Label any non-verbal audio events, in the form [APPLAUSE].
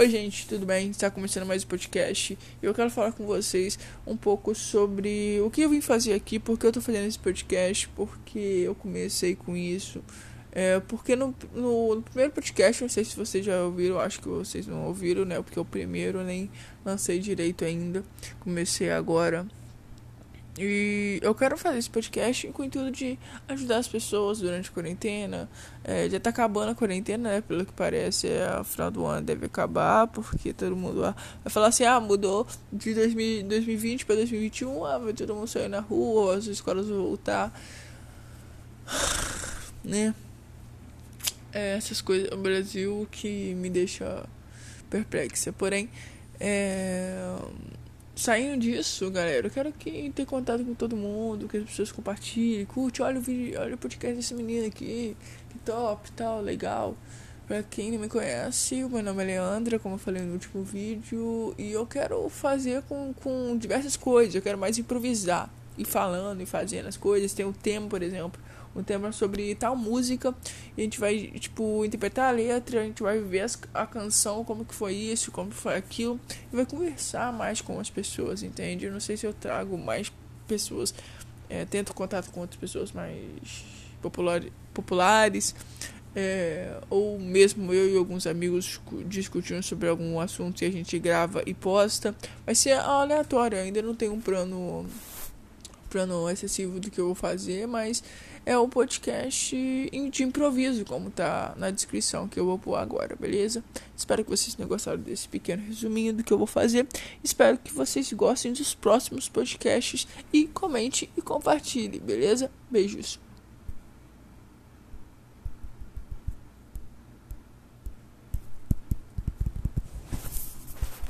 Oi, gente, tudo bem? Está começando mais um podcast e eu quero falar com vocês um pouco sobre o que eu vim fazer aqui, porque eu estou fazendo esse podcast, porque eu comecei com isso. É, porque no, no, no, primeiro podcast, não sei se vocês já ouviram, acho que vocês não ouviram, né? Porque o primeiro eu nem lancei direito ainda, comecei agora. E eu quero fazer esse podcast com o intuito de ajudar as pessoas durante a quarentena. É, já tá acabando a quarentena, né? Pelo que parece, é, a final do ano deve acabar, porque todo mundo vai falar assim: ah, mudou de 2000, 2020 para 2021, ah, vai todo mundo sair na rua, as escolas vão voltar. [SIGHS] Né? É, essas coisas, o Brasil que me deixa perplexa. Porém, é saindo disso, galera, eu quero que ter contato com todo mundo, que as pessoas compartilhem, curte, olha o vídeo, olha o podcast desse menino aqui, que top, tal, legal. Pra quem não me conhece, o meu nome é Leandra, como eu falei no último vídeo, e eu quero fazer com, com diversas coisas, eu quero mais improvisar, e falando e fazendo as coisas. Tem o tema, por exemplo, um tema sobre tal música e a gente vai tipo interpretar a letra a gente vai ver as, a canção como que foi isso como foi aquilo e vai conversar mais com as pessoas entende eu não sei se eu trago mais pessoas é, tento contato com outras pessoas mais popular, populares é, ou mesmo eu e alguns amigos discutindo sobre algum assunto e a gente grava e posta vai ser aleatório ainda não tem um plano plano excessivo do que eu vou fazer mas é o podcast de improviso, como tá na descrição que eu vou pôr agora, beleza? Espero que vocês tenham gostado desse pequeno resuminho do que eu vou fazer. Espero que vocês gostem dos próximos podcasts e comente e compartilhe, beleza? Beijos.